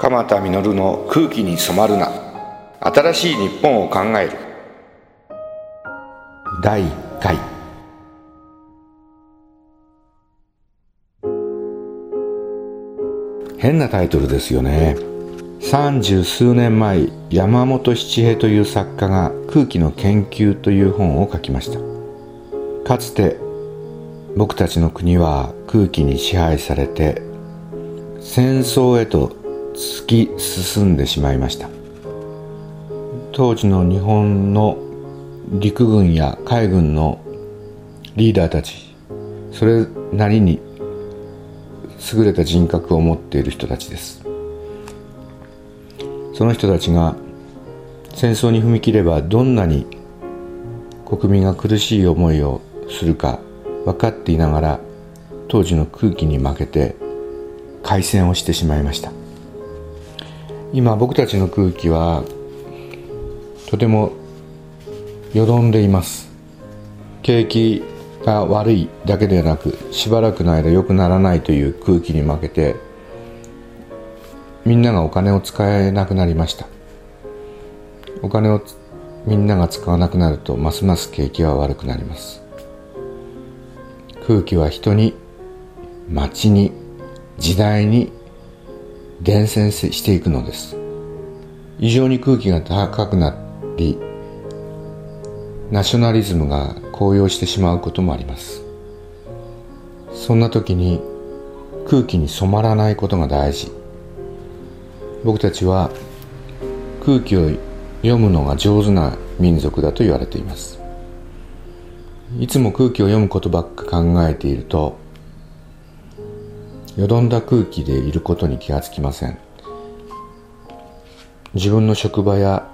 鎌田実の空気に染まるな。新しい日本を考える。第1回。変なタイトルですよね。三十数年前山本七平という作家が空気の研究という本を書きました。かつて僕たちの国は空気に支配されて戦争へと突き進んでしまいました。当時の日本の陸軍や海軍のリーダーたちそれなりに優れた人格を持っている人たちです。その人たちが戦争に踏み切ればどんなに国民が苦しい思いをするか分かっていながら当時の空気に負けて開戦をしてしまいました。今僕たちの空気はとてもよどんでいます。景気が悪いだけでなくしばらくの間良くならないという空気に負けてみんながお金を使えなくなりました。お金をみんなが使わなくなるとますます景気は悪くなります。空気は人に街に時代に伝染していくのです。異常に空気が高くなりナショナリズムが高揚してしまうこともあります。そんな時に空気に染まらないことが大事。僕たちは空気を読むのが上手な民族だと言われています。いつも空気を読むことばっか考えているとよどんだ空気でいることに気がつきません。自分の職場や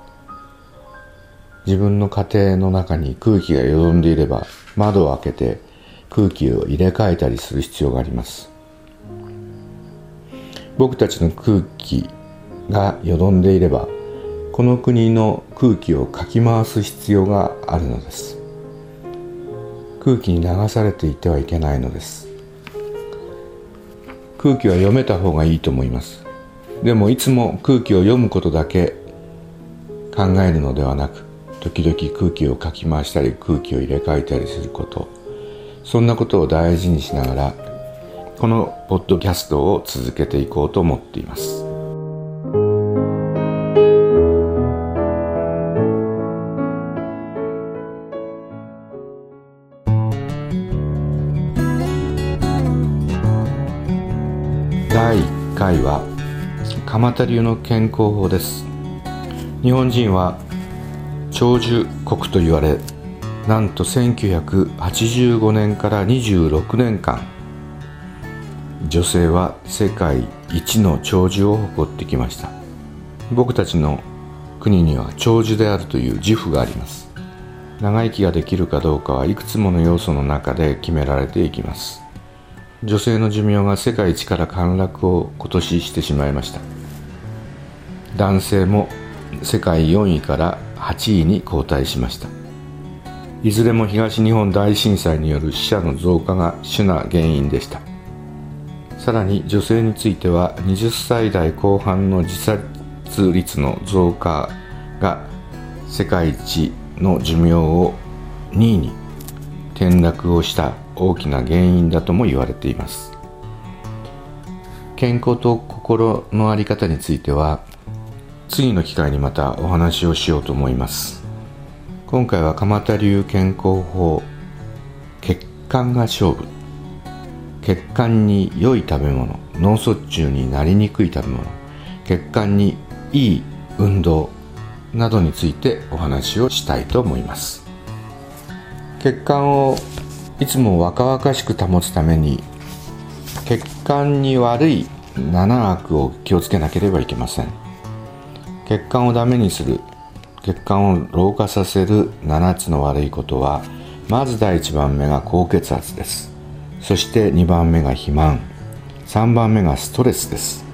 自分の家庭の中に空気がよどんでいれば窓を開けて空気を入れ替えたりする必要があります。僕たちの空気がよどんでいればこの国の空気をかき回す必要があるのです。空気に流されていてはいけないのです。空気は読めた方がいいと思います。でもいつも空気を読むことだけ考えるのではなく時々空気をかき回したり空気を入れ替えたりすること。そんなことを大事にしながらこのポッドキャストを続けていこうと思っています。蒲田流の健康法です。日本人は長寿国と言われなんと1985年から26年間女性は世界一の長寿を誇ってきました。僕たちの国には長寿であるという自負があります。長生きができるかどうかはいくつもの要素の中で決められていきます。女性の寿命が世界一から陥落を今年してしまいました。男性も世界4位から8位に後退しました。いずれも東日本大震災による死者の増加が主な原因でした。さらに女性については20歳代後半の自殺率の増加が世界一の寿命を2位に転落をした大きな原因だとも言われています。健康と心の在り方については次の機会にまたお話をしようと思います。今回は鎌田流健康法血管が勝負。血管に良い食べ物脳卒中になりにくい食べ物血管にいい運動などについてお話をしたいと思います。血管をいつも若々しく保つために血管に悪い7悪を気をつけなければいけません。血管をダメにする血管を老化させる7つの悪いことはまず第1番目が高血圧です。そして2番目が肥満。3番目がストレスです。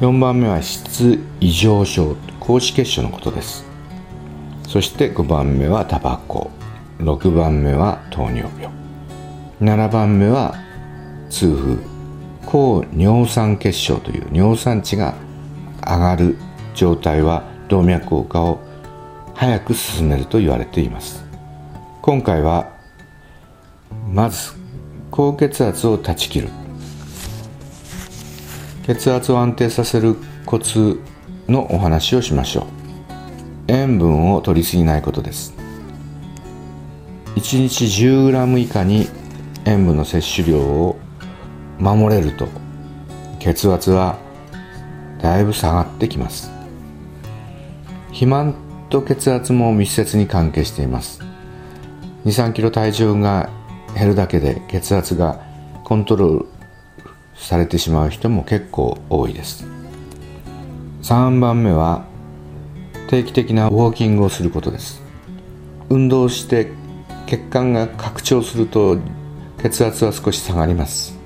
4番目は質異常症高脂血症のことです。そして5番目はタバコ。6番目は糖尿病。7番目は痛風。高尿酸血症という尿酸値が上がる状態は動脈硬化を早く進めると言われています。今回はまず高血圧を断ち切る。血圧を安定させるコツのお話をしましょう。塩分を取りすぎないことです。1日 10g 以下に塩分の摂取量を守れると血圧はだいぶ下がってきます。肥満と血圧も密接に関係しています。23キロ体重が減るだけで血圧がコントロールされてしまう人も結構多いです。3番目は定期的なウォーキングをすることです。運動して血管が拡張すると血圧は少し下がります。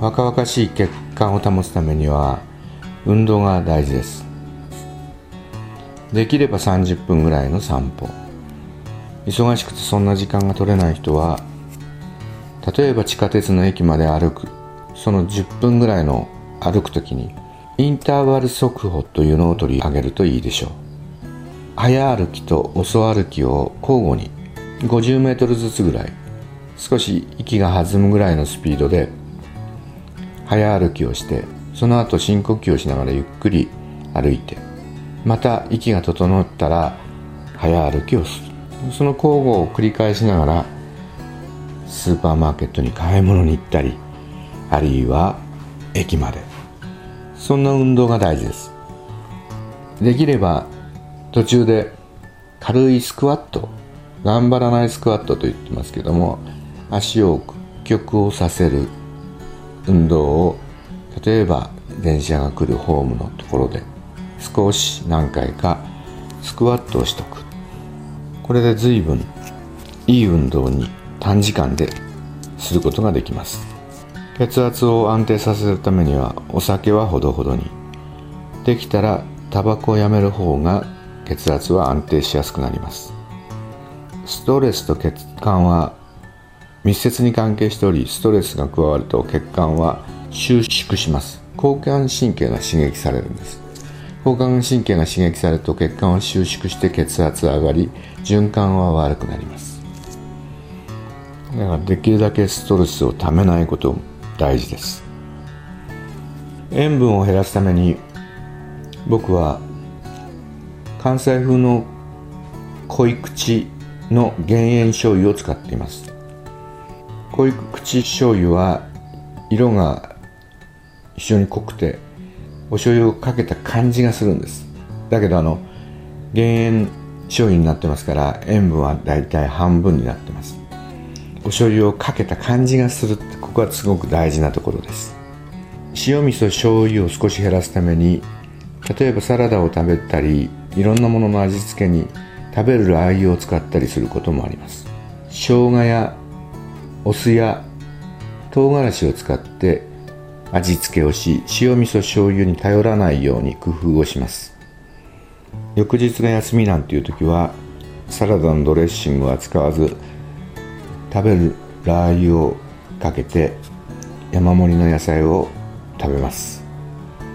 若々しい血管を保つためには運動が大事です。できれば30分ぐらいの散歩。忙しくてそんな時間が取れない人は例えば地下鉄の駅まで歩く。その10分ぐらいの歩く時にインターバル速歩というのを取り上げるといいでしょう。早歩きと遅歩きを交互に50メートルずつぐらい少し息が弾むぐらいのスピードで早歩きをしてその後深呼吸をしながらゆっくり歩いてまた息が整ったら早歩きをする。その交互を繰り返しながらスーパーマーケットに買い物に行ったりあるいは駅まで。そんな運動が大事です。できれば途中で軽いスクワット頑張らないスクワットと言ってますけども足を屈曲をさせる運動を例えば電車が来るホームのところで少し何回かスクワットをしとく。これで随分いい運動に短時間ですることができます。血圧を安定させるためにはお酒はほどほどに。できたらタバコをやめる方が血圧は安定しやすくなります。ストレスと血管は密接に関係しておりストレスが加わると血管は収縮します。交感神経が刺激されるんです。交感神経が刺激されると血管は収縮して血圧上がり循環は悪くなります。だからできるだけストレスをためないこと大事です。塩分を減らすために僕は関西風の濃い口の減塩醤油を使っています。濃い口醤油は色が非常に濃くてお醤油をかけた感じがするんです。だけどあの減塩醤油になってますから塩分はだいたい半分になってます。お醤油をかけた感じがするってここはすごく大事なところです。塩味噌醤油を少し減らすために例えばサラダを食べたりいろんなものの味付けに食べるラー油を使ったりすることもあります。生姜やお酢や唐辛子を使って味付けをし塩味噌醤油に頼らないように工夫をします。翌日が休みなんていう時はサラダのドレッシングは使わず食べるラー油をかけて山盛りの野菜を食べます。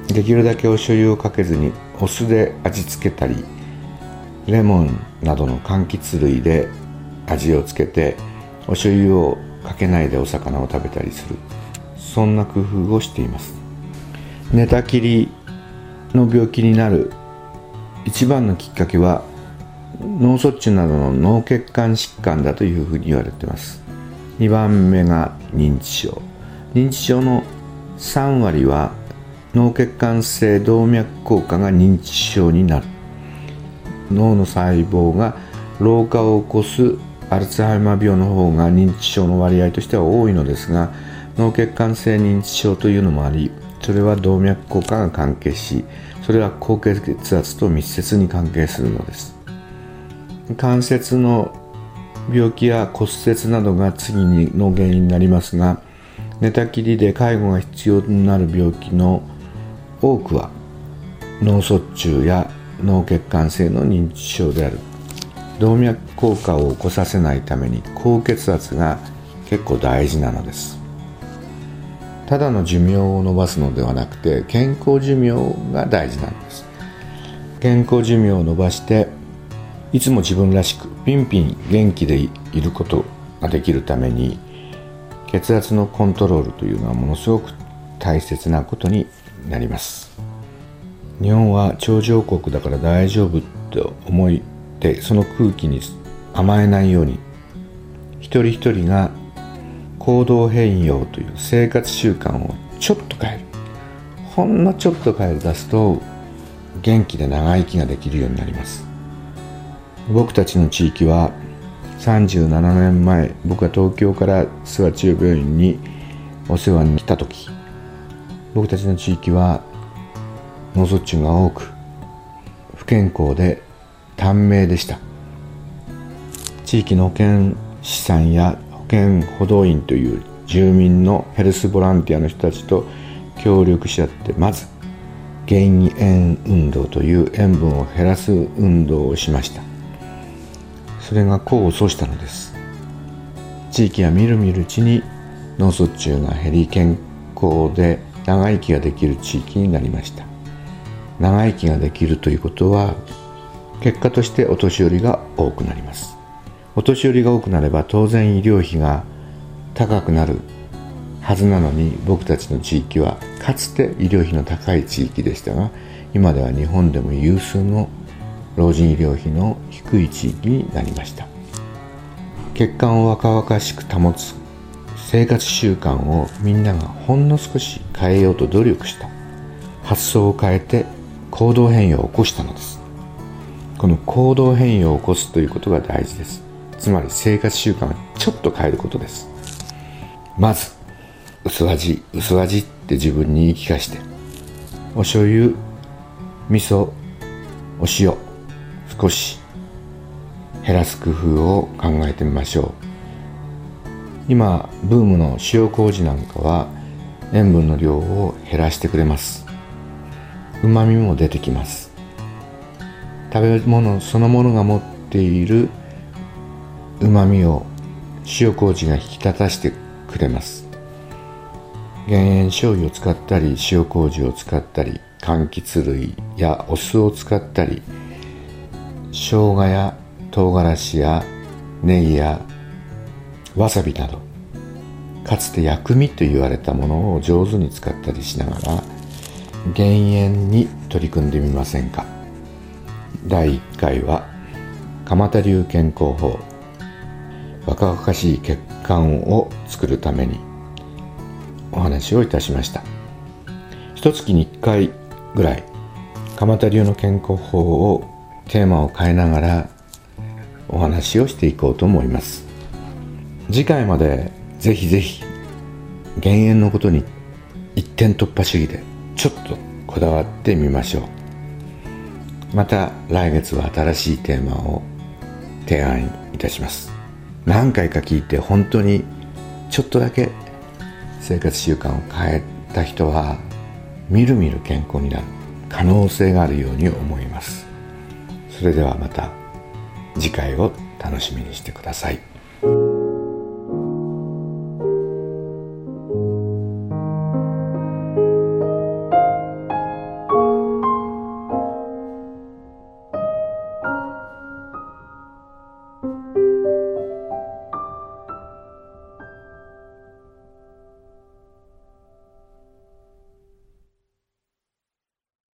できるだけお醤油をかけずにお酢で味付けたりレモンなどの柑橘類で味をつけてお醤油をかけないでお魚を食べたりする。そんな工夫をしています。寝たきりの病気になる。一番のきっかけは脳卒中などの脳血管疾患だというふうに言われています。2番目が認知症。認知症の3割は脳血管性動脈硬化が認知症になる。脳の細胞が老化を起こすアルツハイマー病の方が認知症の割合としては多いのですが脳血管性認知症というのもありそれは動脈硬化が関係しそれは高血圧と密接に関係するのです。関節の病気や骨折などが次の原因になりますが寝たきりで介護が必要になる病気の多くは脳卒中や脳血管性の認知症である。動脈硬化を起こさせないために高血圧が結構大事なのです。ただの寿命を延ばすのではなくて健康寿命が大事なんです。健康寿命を延ばしていつも自分らしくピンピン元気でいることができるために血圧のコントロールというのはものすごく大切なことになります。日本は長寿国だから大丈夫と思ってその空気に甘えないように一人一人が行動変容という生活習慣をちょっと変える。ほんのちょっと変え出すと元気で長生きができるようになります。僕たちの地域は37年前僕が東京から諏訪中病院にお世話に来た時。僕たちの地域は脳卒中が多く不健康で短命でした。地域の保健師さんや健補導員という住民のヘルスボランティアの人たちと協力し合ってまず減塩運動という塩分を減らす運動をしました。それが功を奏したのです。地域はみるみるうちに脳卒中が減り健康で長生きができる地域になりました。長生きができるということは結果としてお年寄りが多くなります。お年寄りが多くなれば当然医療費が高くなるはずなのに僕たちの地域はかつて医療費の高い地域でしたが今では日本でも有数の老人医療費の低い地域になりました。血管を若々しく保つ生活習慣をみんながほんの少し変えようと努力した。発想を変えて行動変容を起こしたのです。この行動変容を起こすということが大事です。つまり生活習慣をちょっと変えることです。まず薄味。薄味って自分に言い聞かして。お醤油味噌お塩少し減らす工夫を考えてみましょう。今ブームの塩麹なんかは塩分の量を減らしてくれます。うまみも出てきます。食べ物そのものが持っているうまみを塩麹が引き立たせてくれます。減塩醤油を使ったり塩麹を使ったり柑橘類やお酢を使ったり生姜や唐辛子やネギやわさびなどかつて薬味と言われたものを上手に使ったりしながら減塩に取り組んでみませんか？第1回は蒲田流健康法若々しい血管を作るためにお話をいたしました。一月に1回ぐらい蒲田流の健康法をテーマを変えながらお話をしていこうと思います。次回までぜひぜひ減塩のことに一点突破主義でちょっとこだわってみましょう。また来月は新しいテーマを提案いたします。何回か聞いて本当にちょっとだけ生活習慣を変えた人はみるみる健康になる可能性があるように思いますそれではまた次回を楽しみにしてください。